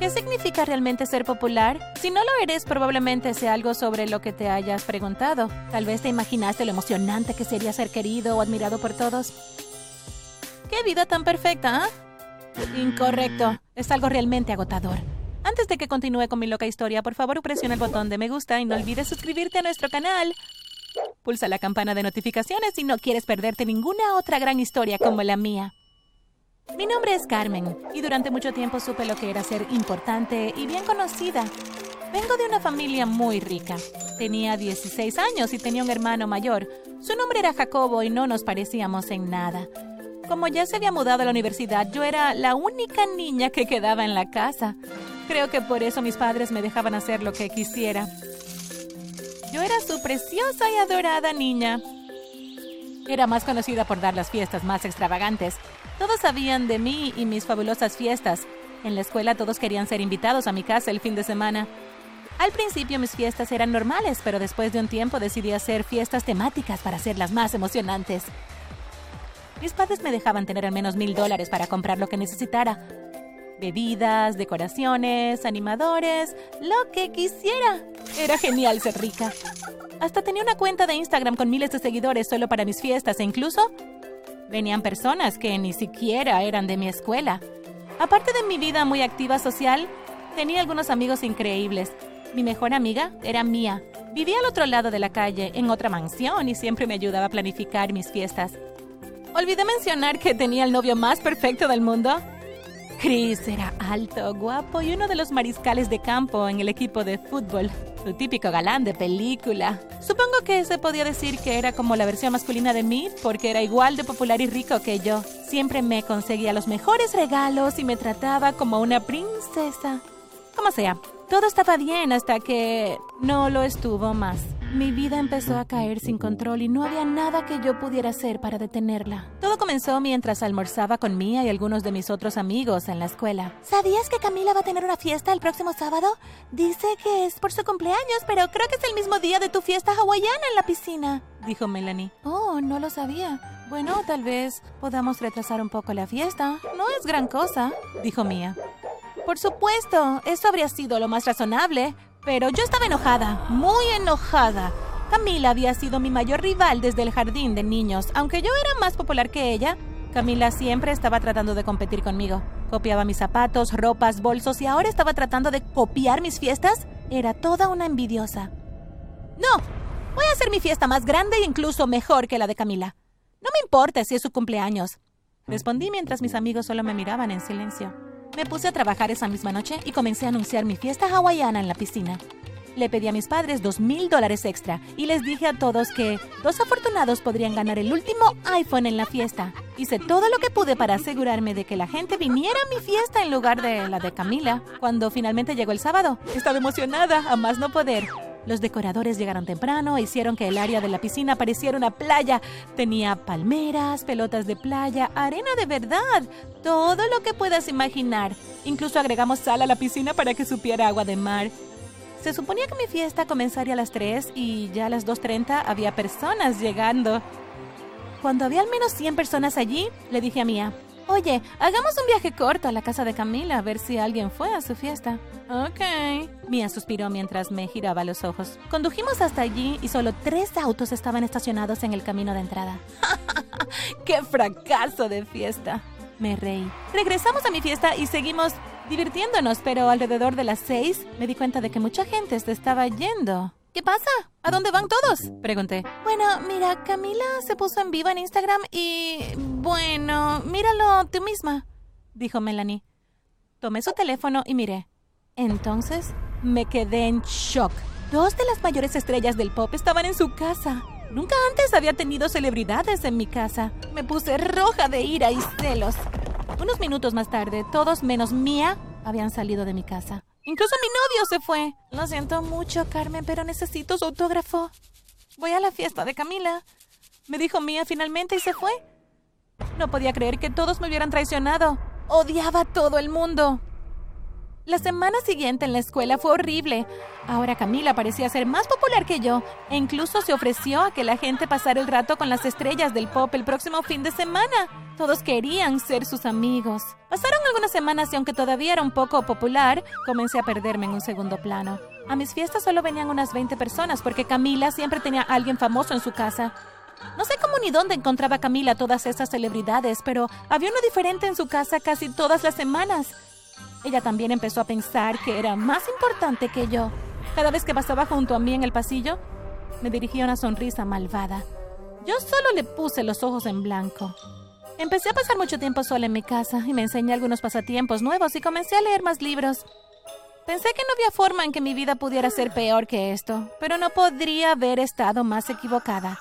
¿Qué significa realmente ser popular? Si no lo eres, probablemente sea algo sobre lo que te hayas preguntado. Tal vez te imaginaste lo emocionante que sería ser querido o admirado por todos. ¡Qué vida tan perfecta! ¿ah? Incorrecto. Es algo realmente agotador. Antes de que continúe con mi loca historia, por favor presiona el botón de me gusta y no olvides suscribirte a nuestro canal. Pulsa la campana de notificaciones si no quieres perderte ninguna otra gran historia como la mía. Mi nombre es Carmen y durante mucho tiempo supe lo que era ser importante y bien conocida. Vengo de una familia muy rica. Tenía 16 años y tenía un hermano mayor. Su nombre era Jacobo y no nos parecíamos en nada. Como ya se había mudado a la universidad, yo era la única niña que quedaba en la casa. Creo que por eso mis padres me dejaban hacer lo que quisiera. Yo era su preciosa y adorada niña. Era más conocida por dar las fiestas más extravagantes. Todos sabían de mí y mis fabulosas fiestas. En la escuela todos querían ser invitados a mi casa el fin de semana. Al principio mis fiestas eran normales, pero después de un tiempo decidí hacer fiestas temáticas para hacerlas más emocionantes. Mis padres me dejaban tener al menos mil dólares para comprar lo que necesitara. Bebidas, decoraciones, animadores, lo que quisiera. Era genial ser rica. Hasta tenía una cuenta de Instagram con miles de seguidores solo para mis fiestas e incluso venían personas que ni siquiera eran de mi escuela. Aparte de mi vida muy activa social, tenía algunos amigos increíbles. Mi mejor amiga era Mía. Vivía al otro lado de la calle, en otra mansión, y siempre me ayudaba a planificar mis fiestas. Olvidé mencionar que tenía el novio más perfecto del mundo. Chris era alto, guapo y uno de los mariscales de campo en el equipo de fútbol. Su típico galán de película. Supongo que se podía decir que era como la versión masculina de mí porque era igual de popular y rico que yo. Siempre me conseguía los mejores regalos y me trataba como una princesa. Como sea, todo estaba bien hasta que no lo estuvo más. Mi vida empezó a caer sin control y no había nada que yo pudiera hacer para detenerla. Todo comenzó mientras almorzaba con Mía y algunos de mis otros amigos en la escuela. ¿Sabías que Camila va a tener una fiesta el próximo sábado? Dice que es por su cumpleaños, pero creo que es el mismo día de tu fiesta hawaiana en la piscina, dijo Melanie. Oh, no lo sabía. Bueno, tal vez podamos retrasar un poco la fiesta. No es gran cosa, dijo Mía. Por supuesto, eso habría sido lo más razonable, pero yo estaba enojada, muy enojada. Camila había sido mi mayor rival desde el jardín de niños. Aunque yo era más popular que ella, Camila siempre estaba tratando de competir conmigo. Copiaba mis zapatos, ropas, bolsos y ahora estaba tratando de copiar mis fiestas. Era toda una envidiosa. No, voy a hacer mi fiesta más grande e incluso mejor que la de Camila. No me importa si es su cumpleaños. Respondí mientras mis amigos solo me miraban en silencio. Me puse a trabajar esa misma noche y comencé a anunciar mi fiesta hawaiana en la piscina. Le pedí a mis padres dos mil dólares extra y les dije a todos que dos afortunados podrían ganar el último iPhone en la fiesta. Hice todo lo que pude para asegurarme de que la gente viniera a mi fiesta en lugar de la de Camila. Cuando finalmente llegó el sábado, estaba emocionada a más no poder. Los decoradores llegaron temprano e hicieron que el área de la piscina pareciera una playa. Tenía palmeras, pelotas de playa, arena de verdad, todo lo que puedas imaginar. Incluso agregamos sal a la piscina para que supiera agua de mar. Se suponía que mi fiesta comenzaría a las 3 y ya a las 2.30 había personas llegando. Cuando había al menos 100 personas allí, le dije a Mía, Oye, hagamos un viaje corto a la casa de Camila a ver si alguien fue a su fiesta. Ok. Mia suspiró mientras me giraba los ojos. Condujimos hasta allí y solo tres autos estaban estacionados en el camino de entrada. ¡Qué fracaso de fiesta! Me reí. Regresamos a mi fiesta y seguimos divirtiéndonos, pero alrededor de las seis me di cuenta de que mucha gente se estaba yendo. ¿Qué pasa? ¿A dónde van todos? Pregunté. Bueno, mira, Camila se puso en vivo en Instagram y... Bueno, míralo tú misma, dijo Melanie. Tomé su teléfono y miré. Entonces me quedé en shock. Dos de las mayores estrellas del pop estaban en su casa. Nunca antes había tenido celebridades en mi casa. Me puse roja de ira y celos. Unos minutos más tarde, todos menos Mía habían salido de mi casa. Incluso mi novio se fue. Lo siento mucho, Carmen, pero necesito su autógrafo. Voy a la fiesta de Camila. Me dijo Mía finalmente y se fue. No podía creer que todos me hubieran traicionado. Odiaba a todo el mundo. La semana siguiente en la escuela fue horrible. Ahora Camila parecía ser más popular que yo e incluso se ofreció a que la gente pasara el rato con las estrellas del pop el próximo fin de semana. Todos querían ser sus amigos. Pasaron algunas semanas y aunque todavía era un poco popular, comencé a perderme en un segundo plano. A mis fiestas solo venían unas 20 personas porque Camila siempre tenía a alguien famoso en su casa. No sé cómo ni dónde encontraba Camila todas esas celebridades, pero había uno diferente en su casa casi todas las semanas. Ella también empezó a pensar que era más importante que yo. Cada vez que pasaba junto a mí en el pasillo, me dirigía una sonrisa malvada. Yo solo le puse los ojos en blanco. Empecé a pasar mucho tiempo sola en mi casa y me enseñé algunos pasatiempos nuevos y comencé a leer más libros. Pensé que no había forma en que mi vida pudiera ser peor que esto, pero no podría haber estado más equivocada.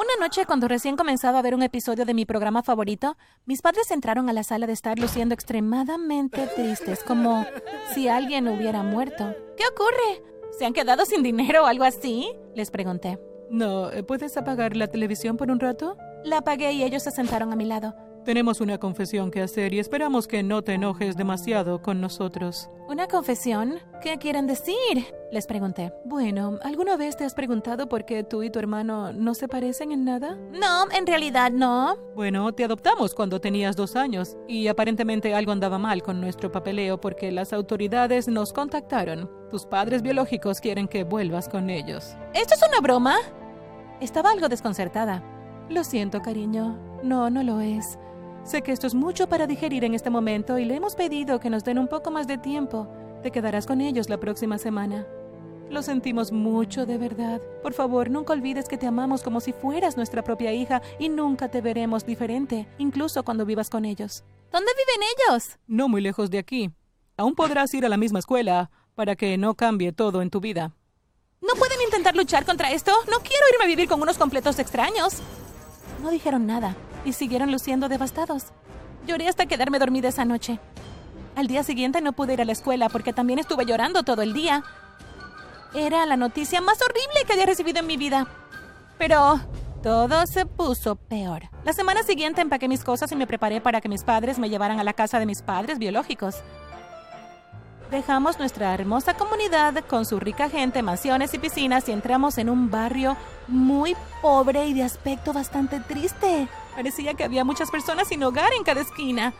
Una noche, cuando recién comenzaba a ver un episodio de mi programa favorito, mis padres entraron a la sala de estar luciendo extremadamente tristes, como si alguien hubiera muerto. ¿Qué ocurre? ¿Se han quedado sin dinero o algo así? Les pregunté. No, ¿puedes apagar la televisión por un rato? La apagué y ellos se sentaron a mi lado. Tenemos una confesión que hacer y esperamos que no te enojes demasiado con nosotros. ¿Una confesión? ¿Qué quieren decir? Les pregunté. Bueno, ¿alguna vez te has preguntado por qué tú y tu hermano no se parecen en nada? No, en realidad no. Bueno, te adoptamos cuando tenías dos años y aparentemente algo andaba mal con nuestro papeleo porque las autoridades nos contactaron. Tus padres biológicos quieren que vuelvas con ellos. ¿Esto es una broma? Estaba algo desconcertada. Lo siento, cariño. No, no lo es. Sé que esto es mucho para digerir en este momento y le hemos pedido que nos den un poco más de tiempo. Te quedarás con ellos la próxima semana. Lo sentimos mucho, de verdad. Por favor, nunca olvides que te amamos como si fueras nuestra propia hija y nunca te veremos diferente, incluso cuando vivas con ellos. ¿Dónde viven ellos? No muy lejos de aquí. Aún podrás ir a la misma escuela para que no cambie todo en tu vida. ¿No pueden intentar luchar contra esto? No quiero irme a vivir con unos completos extraños. No dijeron nada y siguieron luciendo devastados. Lloré hasta quedarme dormida esa noche. Al día siguiente no pude ir a la escuela porque también estuve llorando todo el día. Era la noticia más horrible que había recibido en mi vida. Pero todo se puso peor. La semana siguiente empaqué mis cosas y me preparé para que mis padres me llevaran a la casa de mis padres biológicos. Dejamos nuestra hermosa comunidad con su rica gente, mansiones y piscinas y entramos en un barrio muy pobre y de aspecto bastante triste. Parecía que había muchas personas sin hogar en cada esquina.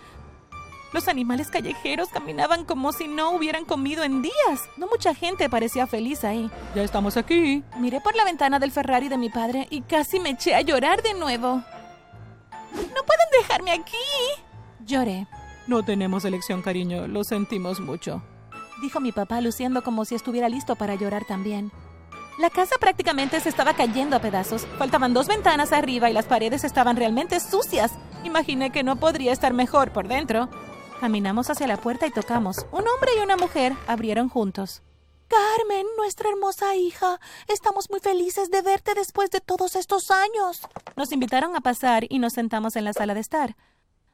Los animales callejeros caminaban como si no hubieran comido en días. No mucha gente parecía feliz ahí. Ya estamos aquí. Miré por la ventana del Ferrari de mi padre y casi me eché a llorar de nuevo. ¡No pueden dejarme aquí! Lloré. No tenemos elección, cariño. Lo sentimos mucho dijo mi papá luciendo como si estuviera listo para llorar también. La casa prácticamente se estaba cayendo a pedazos. Faltaban dos ventanas arriba y las paredes estaban realmente sucias. Imaginé que no podría estar mejor por dentro. Caminamos hacia la puerta y tocamos. Un hombre y una mujer abrieron juntos. Carmen, nuestra hermosa hija, estamos muy felices de verte después de todos estos años. Nos invitaron a pasar y nos sentamos en la sala de estar,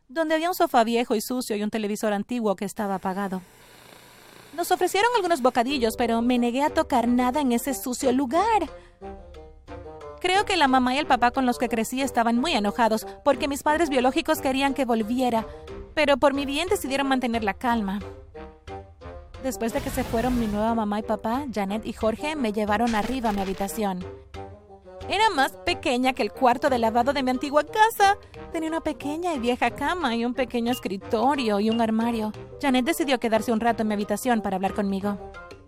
donde había un sofá viejo y sucio y un televisor antiguo que estaba apagado. Nos ofrecieron algunos bocadillos, pero me negué a tocar nada en ese sucio lugar. Creo que la mamá y el papá con los que crecí estaban muy enojados porque mis padres biológicos querían que volviera, pero por mi bien decidieron mantener la calma. Después de que se fueron mi nueva mamá y papá, Janet y Jorge me llevaron arriba a mi habitación. Era más pequeña que el cuarto de lavado de mi antigua casa. Tenía una pequeña y vieja cama y un pequeño escritorio y un armario. Janet decidió quedarse un rato en mi habitación para hablar conmigo.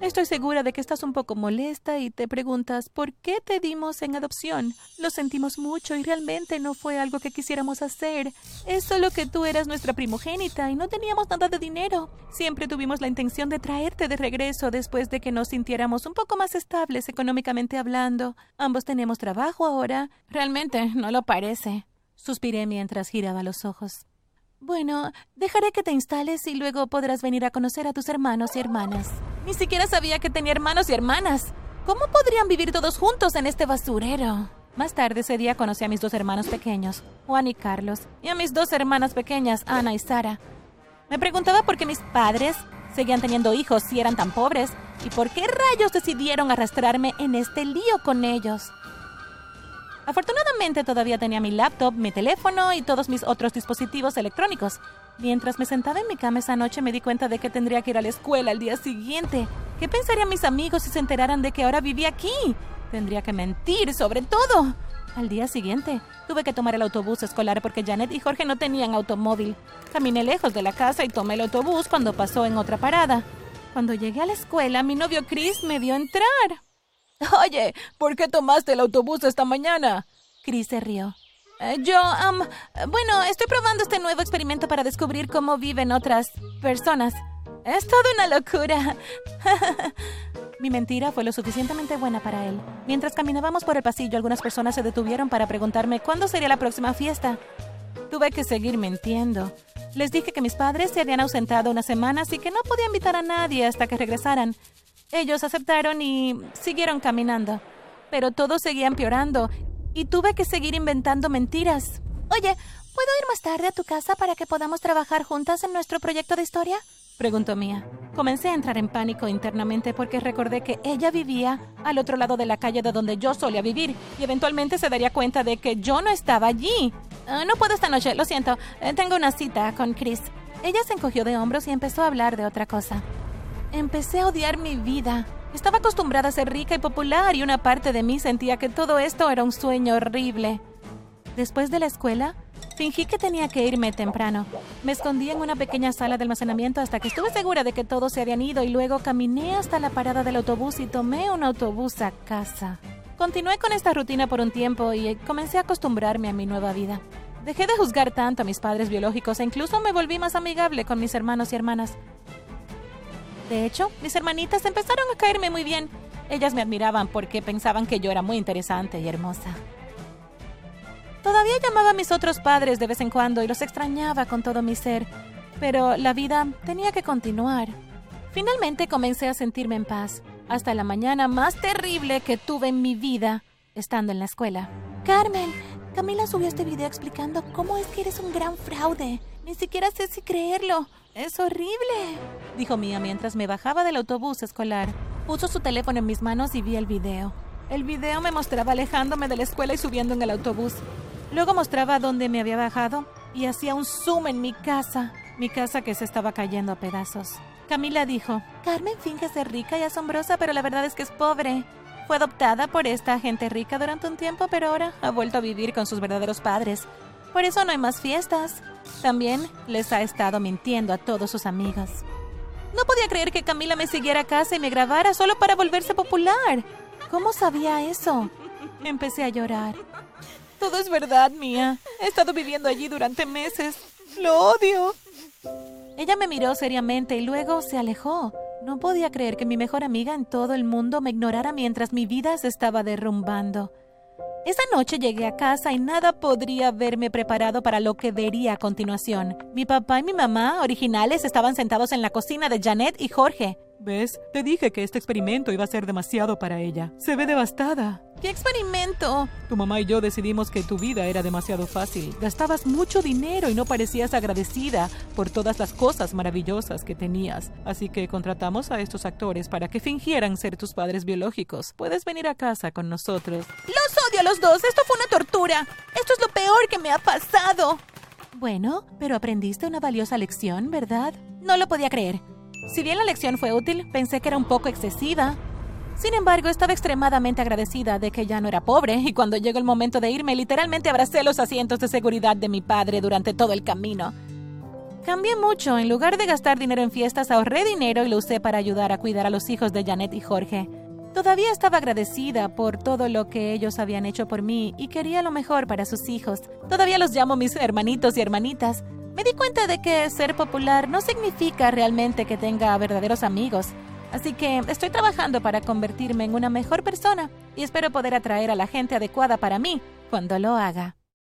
Estoy segura de que estás un poco molesta y te preguntas por qué te dimos en adopción. Lo sentimos mucho y realmente no fue algo que quisiéramos hacer. Es solo que tú eras nuestra primogénita y no teníamos nada de dinero. Siempre tuvimos la intención de traerte de regreso después de que nos sintiéramos un poco más estables económicamente hablando. Ambos tenemos trabajo ahora. Realmente no lo parece. Suspiré mientras giraba los ojos. Bueno, dejaré que te instales y luego podrás venir a conocer a tus hermanos y hermanas. Ni siquiera sabía que tenía hermanos y hermanas. ¿Cómo podrían vivir todos juntos en este basurero? Más tarde ese día conocí a mis dos hermanos pequeños, Juan y Carlos, y a mis dos hermanas pequeñas, Ana y Sara. Me preguntaba por qué mis padres seguían teniendo hijos si eran tan pobres y por qué rayos decidieron arrastrarme en este lío con ellos. Afortunadamente todavía tenía mi laptop, mi teléfono y todos mis otros dispositivos electrónicos. Mientras me sentaba en mi cama esa noche me di cuenta de que tendría que ir a la escuela al día siguiente. ¿Qué pensarían mis amigos si se enteraran de que ahora vivía aquí? Tendría que mentir sobre todo. Al día siguiente, tuve que tomar el autobús escolar porque Janet y Jorge no tenían automóvil. Caminé lejos de la casa y tomé el autobús cuando pasó en otra parada. Cuando llegué a la escuela, mi novio Chris me vio entrar. Oye, ¿por qué tomaste el autobús esta mañana? Chris se rió. Eh, yo, um, bueno, estoy probando este nuevo experimento para descubrir cómo viven otras personas. Es toda una locura. Mi mentira fue lo suficientemente buena para él. Mientras caminábamos por el pasillo, algunas personas se detuvieron para preguntarme cuándo sería la próxima fiesta. Tuve que seguir mintiendo. Les dije que mis padres se habían ausentado unas semanas y que no podía invitar a nadie hasta que regresaran. Ellos aceptaron y siguieron caminando. Pero todo seguía empeorando y tuve que seguir inventando mentiras. Oye, ¿puedo ir más tarde a tu casa para que podamos trabajar juntas en nuestro proyecto de historia? Preguntó Mía. Comencé a entrar en pánico internamente porque recordé que ella vivía al otro lado de la calle de donde yo solía vivir y eventualmente se daría cuenta de que yo no estaba allí. Ah, no puedo esta noche, lo siento. Eh, tengo una cita con Chris. Ella se encogió de hombros y empezó a hablar de otra cosa. Empecé a odiar mi vida. Estaba acostumbrada a ser rica y popular y una parte de mí sentía que todo esto era un sueño horrible. Después de la escuela, fingí que tenía que irme temprano. Me escondí en una pequeña sala de almacenamiento hasta que estuve segura de que todos se habían ido y luego caminé hasta la parada del autobús y tomé un autobús a casa. Continué con esta rutina por un tiempo y comencé a acostumbrarme a mi nueva vida. Dejé de juzgar tanto a mis padres biológicos e incluso me volví más amigable con mis hermanos y hermanas. De hecho, mis hermanitas empezaron a caerme muy bien. Ellas me admiraban porque pensaban que yo era muy interesante y hermosa. Todavía llamaba a mis otros padres de vez en cuando y los extrañaba con todo mi ser, pero la vida tenía que continuar. Finalmente comencé a sentirme en paz, hasta la mañana más terrible que tuve en mi vida, estando en la escuela. Carmen, Camila subió este video explicando cómo es que eres un gran fraude. Ni siquiera sé si creerlo. Es horrible, dijo Mía mientras me bajaba del autobús escolar. Puso su teléfono en mis manos y vi el video. El video me mostraba alejándome de la escuela y subiendo en el autobús. Luego mostraba dónde me había bajado y hacía un zoom en mi casa, mi casa que se estaba cayendo a pedazos. Camila dijo, Carmen finge ser rica y asombrosa, pero la verdad es que es pobre. Fue adoptada por esta gente rica durante un tiempo, pero ahora ha vuelto a vivir con sus verdaderos padres. Por eso no hay más fiestas. También les ha estado mintiendo a todos sus amigos. No podía creer que Camila me siguiera a casa y me grabara solo para volverse popular. ¿Cómo sabía eso? Empecé a llorar. Todo es verdad, Mía. He estado viviendo allí durante meses. Lo odio. Ella me miró seriamente y luego se alejó. No podía creer que mi mejor amiga en todo el mundo me ignorara mientras mi vida se estaba derrumbando. Esa noche llegué a casa y nada podría haberme preparado para lo que vería a continuación. Mi papá y mi mamá, originales, estaban sentados en la cocina de Janet y Jorge. ¿Ves? Te dije que este experimento iba a ser demasiado para ella. Se ve devastada. ¿Qué experimento? Tu mamá y yo decidimos que tu vida era demasiado fácil. Gastabas mucho dinero y no parecías agradecida por todas las cosas maravillosas que tenías. Así que contratamos a estos actores para que fingieran ser tus padres biológicos. Puedes venir a casa con nosotros. Los odio a los dos. Esto fue una tortura. Esto es lo peor que me ha pasado. Bueno, pero aprendiste una valiosa lección, ¿verdad? No lo podía creer. Si bien la lección fue útil, pensé que era un poco excesiva. Sin embargo, estaba extremadamente agradecida de que ya no era pobre y cuando llegó el momento de irme, literalmente abracé los asientos de seguridad de mi padre durante todo el camino. Cambié mucho. En lugar de gastar dinero en fiestas, ahorré dinero y lo usé para ayudar a cuidar a los hijos de Janet y Jorge. Todavía estaba agradecida por todo lo que ellos habían hecho por mí y quería lo mejor para sus hijos. Todavía los llamo mis hermanitos y hermanitas. Me di cuenta de que ser popular no significa realmente que tenga verdaderos amigos. Así que estoy trabajando para convertirme en una mejor persona y espero poder atraer a la gente adecuada para mí cuando lo haga.